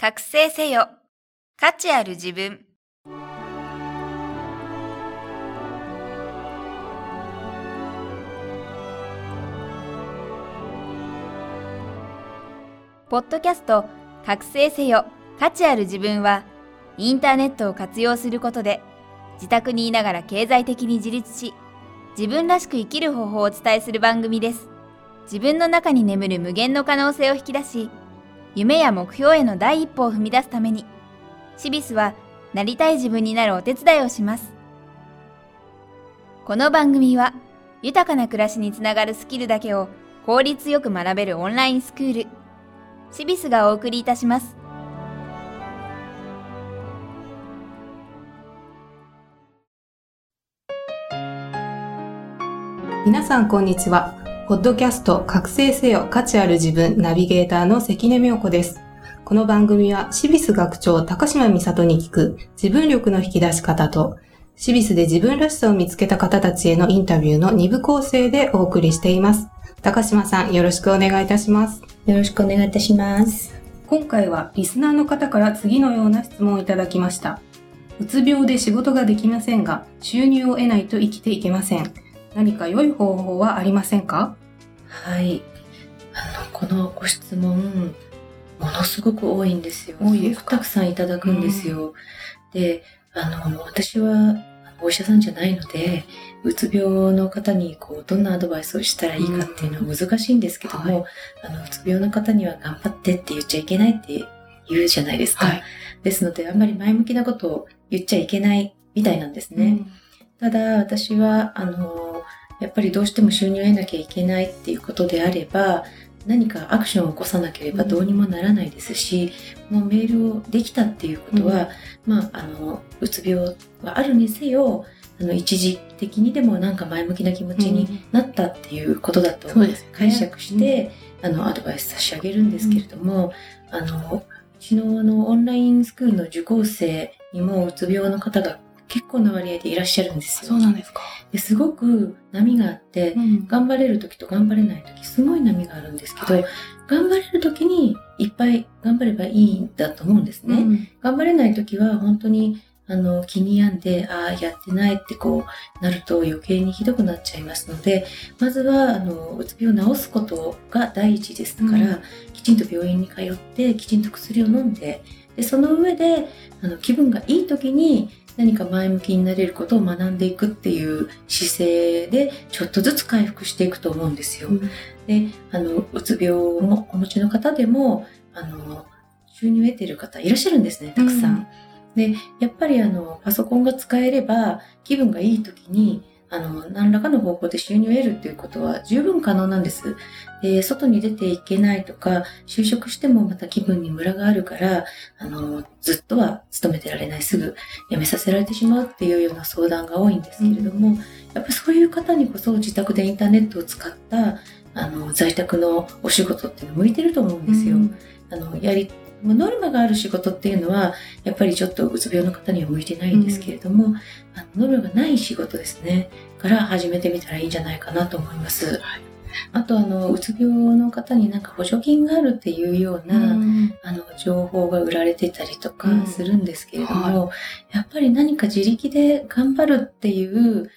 覚醒せよ。価値ある自分。ポッドキャスト覚醒せよ。価値ある自分は、インターネットを活用することで、自宅にいながら経済的に自立し、自分らしく生きる方法をお伝えする番組です。自分の中に眠る無限の可能性を引き出し、夢や目標への第一歩を踏み出すために、シビスはなりたい自分になるお手伝いをします。この番組は、豊かな暮らしにつながるスキルだけを効率よく学べるオンラインスクール、シビスがお送りいたします。皆さんこんにちは。ポッドキャスト覚醒せよ価値ある自分ナビゲーターの関根妙子です。この番組はシビス学長高島美里に聞く自分力の引き出し方とシビスで自分らしさを見つけた方たちへのインタビューの2部構成でお送りしています。高島さんよろしくお願いいたします。よろしくお願いいたします。今回はリスナーの方から次のような質問をいただきました。うつ病で仕事ができませんが、収入を得ないと生きていけません。何か良い方法はありませんか？はい。あの、このご質問、ものすごく多いんですよ。多いですたくさんいただくんですよ。で、あの、私はお医者さんじゃないので、うつ病の方にこうどんなアドバイスをしたらいいかっていうのは難しいんですけども、うんはあのうつ病の方には頑張ってって言っちゃいけないって言うじゃないですか。はい。ですので、あんまり前向きなことを言っちゃいけないみたいなんですね。ただ私はあのやっぱりどうしても収入を得なきゃいけないっていうことであれば何かアクションを起こさなければどうにもならないですし、このメールをできたっていうことは、まああのうつ病はあるにせよあの一時的にでもなんか前向きな気持ちになったっていうことだと解釈して、あのアドバイス差し上げるんですけれども、あのうちのあのオンラインスクールの受講生にもうつ病の方が結構な割合でいらっしゃるんですよ。そうなんですか。ですごく波があって、ん頑張れる時と頑張れない時すごい波があるんですけど、はい頑張れる時にいっぱい頑張ればいいんだと思うんですね。頑張れない時は本当にあの気に病んでああやってないってこうなると余計にひどくなっちゃいますのでまずはあのうつ病を治すことが第一ですから、うんきちんと病院に通ってきちんと薬を飲んででその上であの気分がいい時に何か前向きになれることを学んでいくっていう姿勢でちょっとずつ回復していくと思うんですよ。であのうつ病をお持ちの方でもあの収入を得ている方いらっしゃるんですねたくさん。うんでやっぱりあのパソコンが使えれば気分がいい時にあの何らかの方法で収入を得るっていうことは十分可能なんです。で外に出ていけないとか就職してもまた気分にムラがあるからあのずっとは勤めてられないすぐ辞めさせられてしまうっていうような相談が多いんですけれども、やっぱりそういう方にこそ自宅でインターネットを使ったあの在宅のお仕事っていうの向いてると思うんですよ。あのやりもうノルマがある仕事っていうのはやっぱりちょっとうつ病の方には向いてないんですけれども、あのノルマがない仕事ですね。から始めてみたらいいんじゃないかなと思います。あとあのうつ病の方になんか補助金があるっていうような、あの情報が売られてたりとかうん。するんですけれども、やっぱり何か自力で頑張るっていう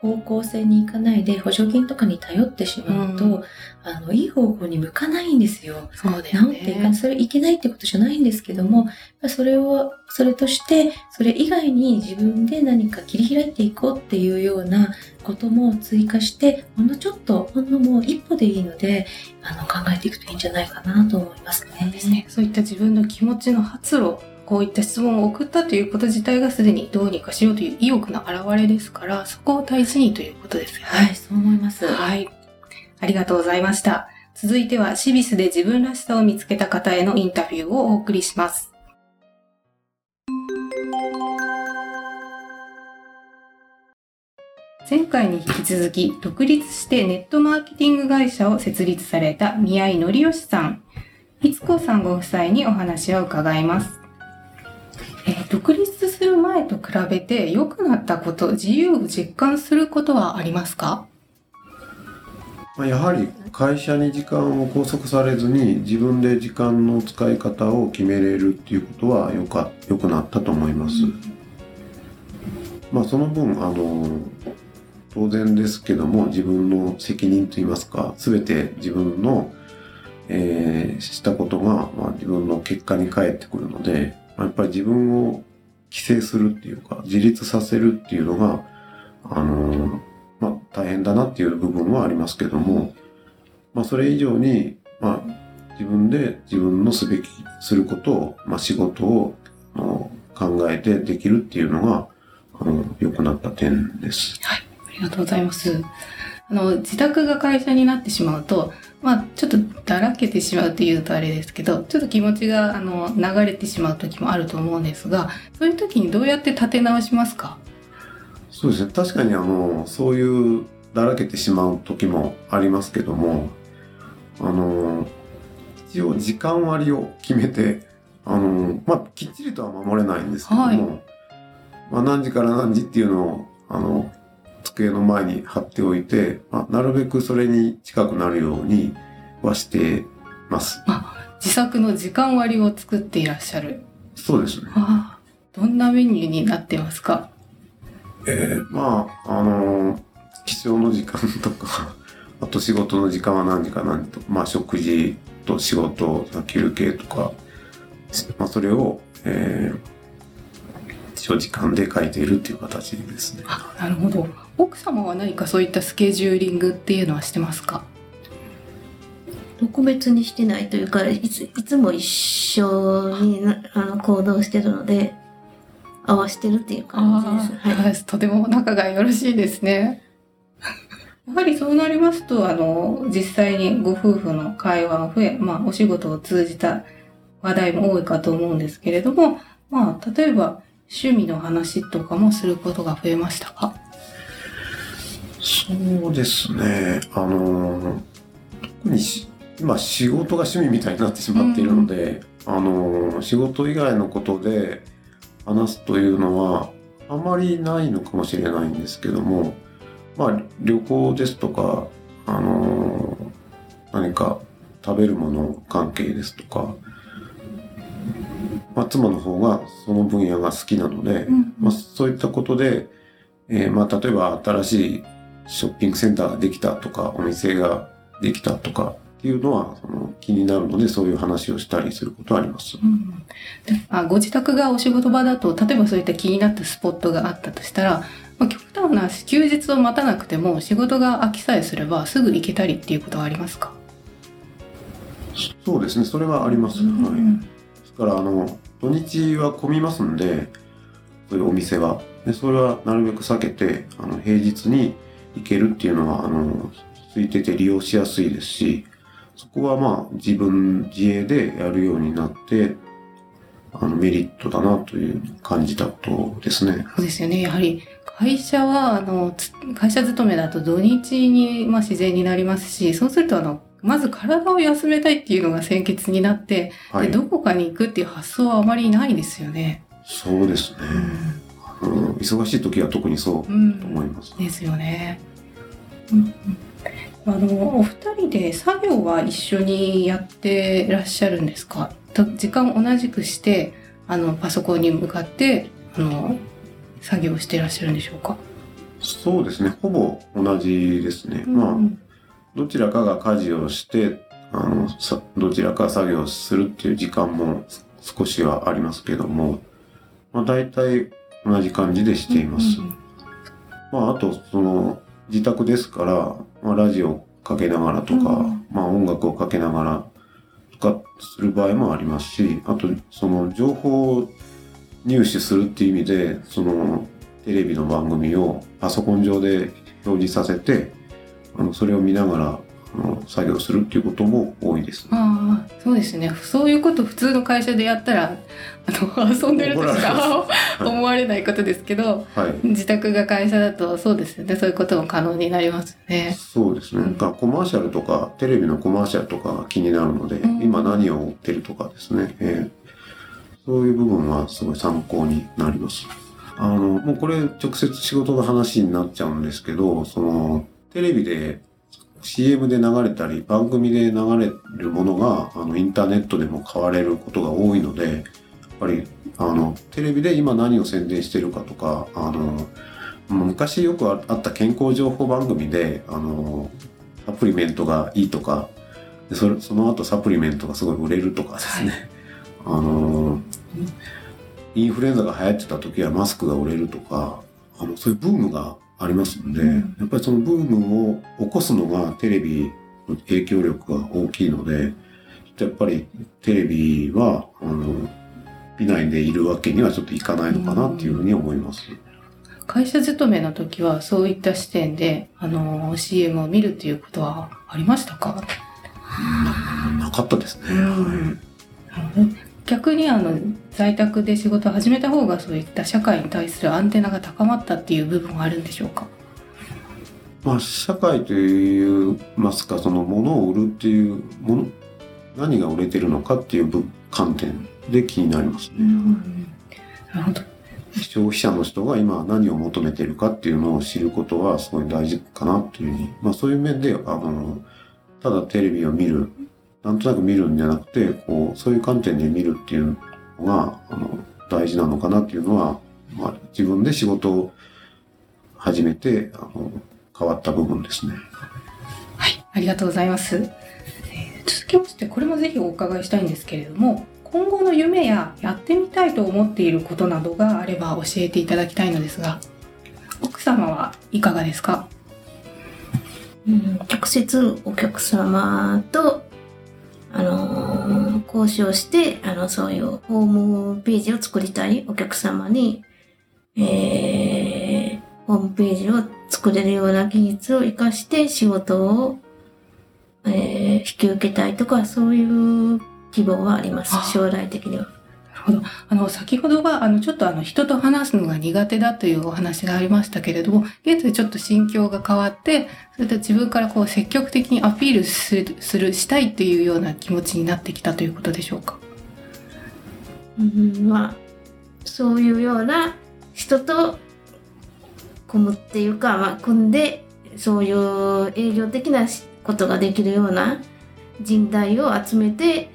方向性に行かないで補助金とかに頼ってしまうと、うんあのいい方向に向かないんですよ。そうです治っていかない、それいけないってことじゃないんですけども、やっぱそれを、それとして、それ以外に自分で何か切り開いていこうっていうようなことも追加して、ほんのちょっと、ほんのもう一歩でいいので、あの、考えていくといいんじゃないかなと思いますね。ですね。そういった自分の気持ちの発露、こういった質問を送ったということ自体がすでにどうにかしようという意欲の表れですから、そこを大事にということですよね。はい、そう思います。はい。ありがとうございました。続いては、シビスで自分らしさを見つけた方へのインタビューをお送りします。前回に引き続き、独立してネットマーケティング会社を設立された宮井則義さん、いつこさんご夫妻にお話を伺います。えー独立する前と比べて良くなったこと、自由を実感することはありますか？まあ、やはり会社に時間を拘束されずに自分で時間の使い方を決めれるっていうことはよか良くなったと思います。まあその分あの当然ですけども自分の責任といいますか全て自分の、えーしたことが、まあ、自分の結果に返ってくるので、まあやっぱり自分を規制するっていうか自立させるっていうのがあのまあ大変だなっていう部分はありますけども、まあそれ以上に、まあ自分で自分のすべき、することを、まあ仕事をあ考えてできるっていうのが、あの、良くなった点です。ありがとうございます。あの、自宅が会社になってしまうと、まあ、ちょっとだらけてしまうっていうとあれですけど、ちょっと気持ちが、あの、流れてしまう時もあると思うんですが、そういう時にどうやって立て直しますか？そうですね。確かにあの、そういうだらけてしまう時もありますけども、あの、一応時間割を決めて、あの、まあ、きっちりとは守れないんですけども、はいまあ、何時から何時っていうのを、あの、机の前に貼っておいて、まあ、なるべくそれに近くなるようにはしてます。自作の時間割を作っていらっしゃる。そうですね。ああ、どんなメニューになってますか？えーまあ、あのー起床の時間とか、あと仕事の時間は何時か何時とか、まあ食事と仕事、休憩とか、まあそれを、えー一応時間で書いているっていう形ですね。あ、なるほど。奥様は何かそういったスケジューリングっていうのはしてますか？特別にしてないというか、いついつも一緒になあの行動してるので、合わせてるっていう感じです。はい。はい、とても仲がよろしいですね。やはりそうなりますと、あの、実際にご夫婦の会話も増え、まあ、お仕事を通じた話題も多いかと思うんですけれども、まあ、例えば、趣味の話とかもすることが増えましたか？そうですね。あのー特にし今仕事が趣味みたいになってしまっているので、あのー仕事以外のことで話すというのはあまりないのかもしれないんですけども、まあ旅行ですとか、あのー何か食べるもの関係ですとか、まあ妻の方がその分野が好きなので、まあ、そういったことで、えーまあ、例えば新しいショッピングセンターができたとか、お店ができたとかっていうのはその気になるので、そういう話をしたりすることはあります。うんであご自宅がお仕事場だと、例えばそういった気になったスポットがあったとしたら、まあ、極端な話休日を待たなくても仕事が空きさえすればすぐ行けたりっていうことはありますか？そうですね、それはあります。うんはい。ですから、あの、土日は混みますんで、そういうお店は。で、それはなるべく避けて、あの、平日に行けるっていうのは、あの、空いてて利用しやすいですし、そこはまあ、自分自営でやるようになって、あの、メリットだなという感じだとですね。そうですよね。やはり会社は、あの、つ会社勤めだと土日に、まあ、自然になりますし、そうすると、あの、まず体を休めたいっていうのが先決になって、はい。でどこかに行くっていう発想はあまりないですよね。そうですね。うん、忙しい時は特にそうとうん。思います。ですよね。うんうんあの、お二人で作業は一緒にやってらっしゃるんですか？と時間を同じくして、あの、パソコンに向かって、あの、作業してらっしゃるんでしょうか？そうですね。ほぼ同じですね。まあ、うんどちらかが家事をして、あの、さどちらか作業するっていう時間も少しはありますけども、まあ大体同じ感じでしています。うんうんまああと、その、自宅ですから、まあラジオをかけながらとか、うんまあ音楽をかけながらとかする場合もありますし、あと、その情報を入手するっていう意味で、その、テレビの番組をパソコン上で表示させて、あのそれを見ながら作業するっていうことも多いです。ああ、そうですね。そういうこと普通の会社でやったら、あの、遊んでるとしかま思われないことですけど、はい。自宅が会社だとそうですよね。そういうことも可能になりますよね。そうですね。うんコマーシャルとか、テレビのコマーシャルとかが気になるので、うん今何を売ってるとかですね、えーそういう部分はすごい参考になります。あの、もうこれ直接仕事の話になっちゃうんですけど、その、テレビで CM で流れたり、番組で流れるものが、あの、インターネットでも買われることが多いので、やっぱり、あの、テレビで今何を宣伝してるかとか、あの、昔よくあった健康情報番組で、あの、サプリメントがいいとか、それその後サプリメントがすごい売れるとかですね、あの、インフルエンザが流行ってた時はマスクが売れるとか、あの、そういうブームがありますので、うんやっぱりそのブームを起こすのがテレビの影響力が大きいので、やっぱりテレビは、あの、見ないでいるわけにはちょっといかないのかなっていうふうに思います。会社勤めの時はそういった視点で、あの、CM を見るっていうことはありましたか？ななかったですね。うん逆にあの在宅で仕事を始めた方がそういった社会に対するアンテナが高まったっていう部分はあるんでしょうか？まあ、社会といいますか、その物を売るっていうもの、何が売れてるのかっていう部観点で気になりますね。なるほど。消費者の人が今何を求めてるかっていうのを知ることはすごい大事かなっていうふうに、まあそういう面で、あの、ただテレビを見る、なんとなく見るんじゃなくて、こう、そういう観点で見るっていうのが、あの、大事なのかなっていうのは、まあ自分で仕事を始めて、あの、変わった部分ですね。はい、ありがとうございます。えー続きまして、これもぜひお伺いしたいんですけれども、今後の夢ややってみたいと思っていることなどがあれば教えていただきたいのですが、奥様はいかがですか？うん直接お客様と、あのー交渉して、あの、そういうホームページを作りたいお客様に、えー、ホームページを作れるような技術を活かして仕事を、えー引き受けたいとか、そういう希望はありますあ。将来的には。ほど。あの、先ほどは、あの、ちょっとあの、人と話すのが苦手だというお話がありましたけれども、現在ちょっと心境が変わって、それと自分からこう、積極的にアピールする、する、したいっていうような気持ちになってきたということでしょうか？うんまあ、そういうような人と組むっていうか、まあ、組んで、そういう営業的なことができるような人材を集めて、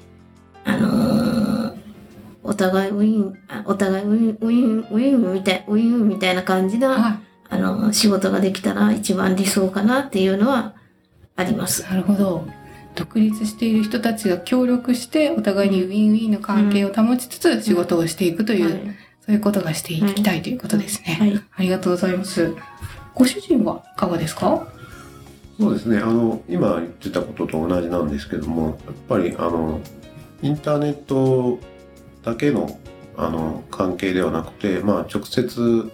あのーお互いウィン、あお互いウィン、ウィン、ウィンみたい、ウィンみたいな感じな、はあのー仕事ができたら一番理想かなっていうのはあります。なるほど。独立している人たちが協力して、お互いにウィンウィンの関係を保ちつつ、仕事をしていくという、はいそういうことがしていきたいということですね。はい。ありがとうございます。ご主人はいかがですか？そうですね。あの、今言ってたことと同じなんですけども、やっぱり、あの、インターネットだけの、あの、関係ではなくて、まあ、直接、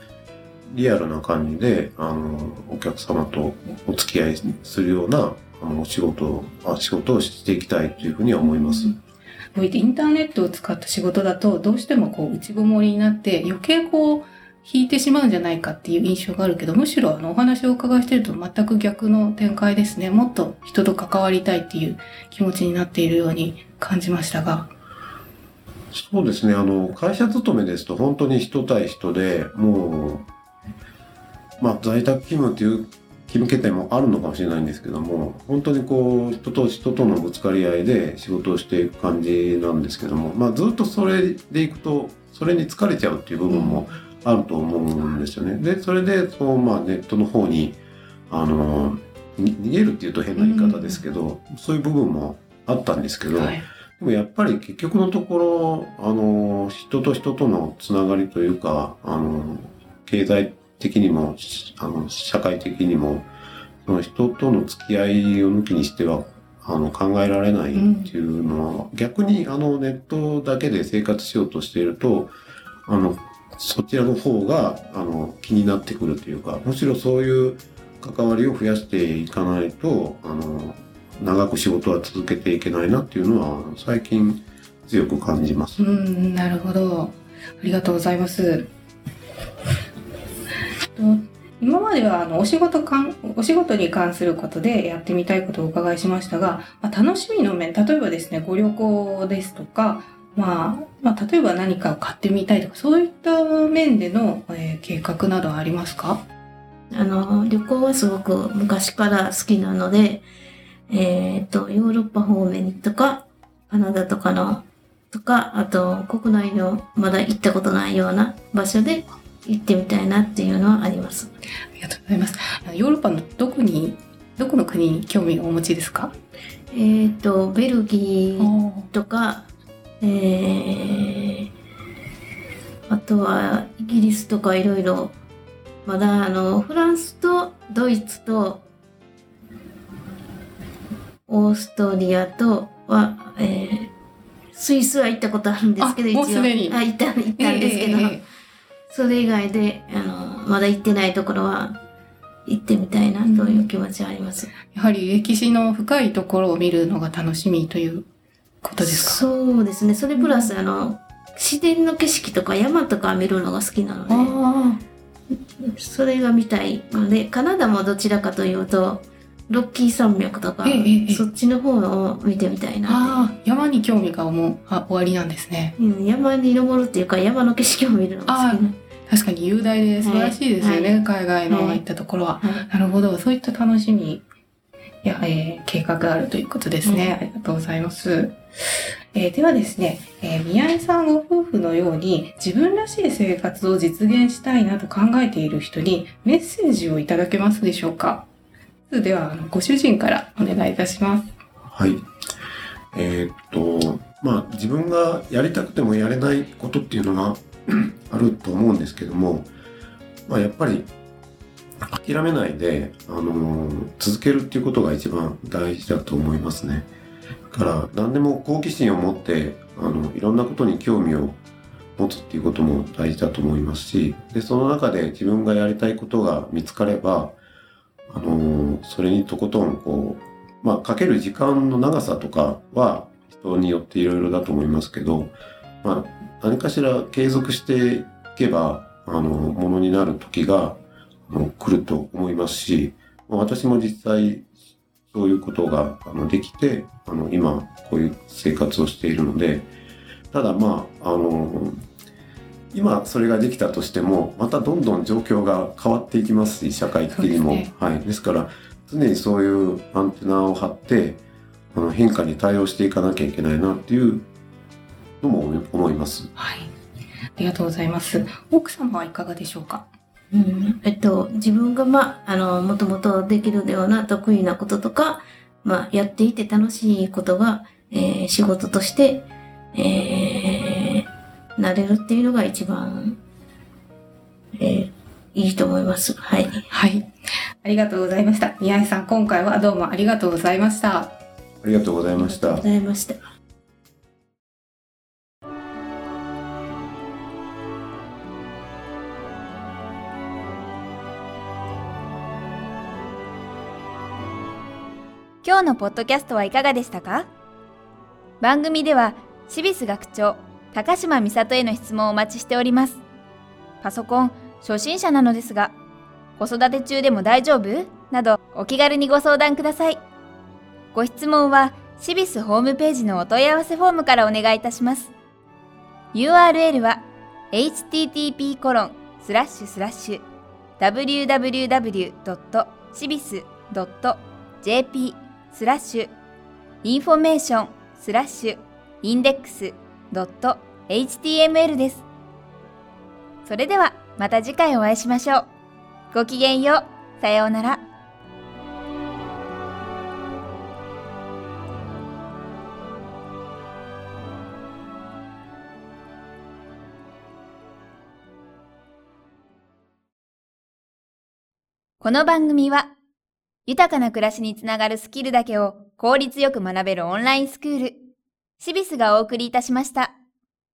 リアルな感じで、あの、お客様とお付き合いするような、あの、お仕事、あ仕事をしていきたいというふうには思います。ういったインターネットを使った仕事だと、どうしてもこう内ごもりになって、余計こう、引いてしまうんじゃないかっていう印象があるけど、むしろあのお話をお伺いしてると全く逆の展開ですね。もっと人と関わりたいっていう気持ちになっているように感じましたが。そうですね。あの、会社勤めですと本当に人対人でもう、まあ、在宅勤務っていう勤務形態もあるのかもしれないんですけども、本当にこう、人と人とのぶつかり合いで仕事をしていく感じなんですけども、まあ、ずっとそれでいくと、それに疲れちゃうっていう部分もあると思うんですよね。で、それで、その、まあ、ネットの方に、あの、に逃げるっていうと変な言い方ですけど、そういう部分もあったんですけど、はい。でもやっぱり結局のところ、あの、人と人とのつながりというか、あの、経済的にも、あの、社会的にも、その人との付き合いを抜きにしては、あの、考えられないっていうのは、逆にあの、ネットだけで生活しようとしていると、あの、そちらの方が、あの、気になってくるというか、むしろそういう関わりを増やしていかないと、あの、長く仕事は続けていけないなっていうのは最近強く感じます。うん、なるほど。ありがとうございます。と今まではあのお仕事かんお仕事に関することでやってみたいことをお伺いしましたが、まあ、楽しみの面、例えばですね、ご旅行ですとか、まあ、まあ、例えば何かを買ってみたいとか、そういった面での、えー計画などはありますか？あの、旅行はすごく昔から好きなので、えっ、と、ヨーロッパ方面とか、カナダとかの、とか、あと、国内のまだ行ったことないような場所で行ってみたいなっていうのはあります。ありがとうございます。ヨーロッパのどこに、どこの国に興味をお持ちですか？えっ、と、ベルギーとか、えー、あとはイギリスとかいろいろ、まだあの、フランスとドイツと、オーストリアとは、えー、スイスは行ったことあるんですけど、あもうすでに。あ、行った、行ったんですけど、ええええそれ以外で、あの、まだ行ってないところは、行ってみたいなという気持ちはあります。やはり歴史の深いところを見るのが楽しみということですか？そうですね。それプラス、あの、自然の景色とか山とか見るのが好きなので、あそれが見たいので、カナダもどちらかというと、ロッキー山脈とか、ええええそっちの方を見てみたいなっあー、山に興味がもうあ終わりなんですね。て。うん、山に登るっていうか、山の景色を見るのが好きな。確かに雄大で素晴らしいですよね、はい海外のはい行ったところは。はいなるほど、そういった楽しみや、えー計画があるということですね。うんありがとうございます。えーではですね、えー宮井さんご夫婦のように自分らしい生活を実現したいなと考えている人にメッセージをいただけますでしょうか？では、あのご主人からお願いいたします。はい。えーっと、まあ自分がやりたくてもやれないことっていうのが あると思うんですけども、まあやっぱり諦めないで、あのー続けるっていうことが一番大事だと思いますね。だから何でも好奇心を持って、あの、いろんなことに興味を持つっていうことも大事だと思いますし、で、その中で自分がやりたいことが見つかれば、あのそれにとことんこう、まあ、かける時間の長さとかは人によっていろいろだと思いますけど、まあ、何かしら継続していけば、あの、ものになる時が、あの来ると思いますし、私も実際、そういうことがあのできて、あの、今、こういう生活をしているので、ただまあ、あの、今それができたとしても、またどんどん状況が変わっていきますし、社会的にも。ねはい。ですから、常にそういうアンテナを張って、あの変化に対応していかなきゃいけないなっていうのも思い思います。はい。ありがとうございます。奥様はいかがでしょうか？うん、えっと、自分が、まあ、あの、もともとできるような得意なこととか、まあ、やっていて楽しいことが、えー仕事として、えー、なれるっていうのが一番、えーいいと思います。はい。はい。ありがとうございました。宮井さん、今回はどうもありがとうございました。ありがとうございましたありがとうご。ざいました。今日のポッドキャストはいかがでしたか？番組では、シビス学長、高島美里への質問をお待ちしております。パソコン、初心者なのですが、子育て中でも大丈夫？など、お気軽にご相談ください。ご質問は、シビスホームページのお問い合わせフォームからお願いいたします。URL は、http コロンスラッシュスラッシュ www.cibis.jp スラッシュインフォメーションスラッシュインデックス .html です。それではまた次回お会いしましょう。ごきげんよう。さようなら。この番組は豊かな暮らしにつながるスキルだけを効率よく学べるオンラインスクールシビスがお送りいたしました。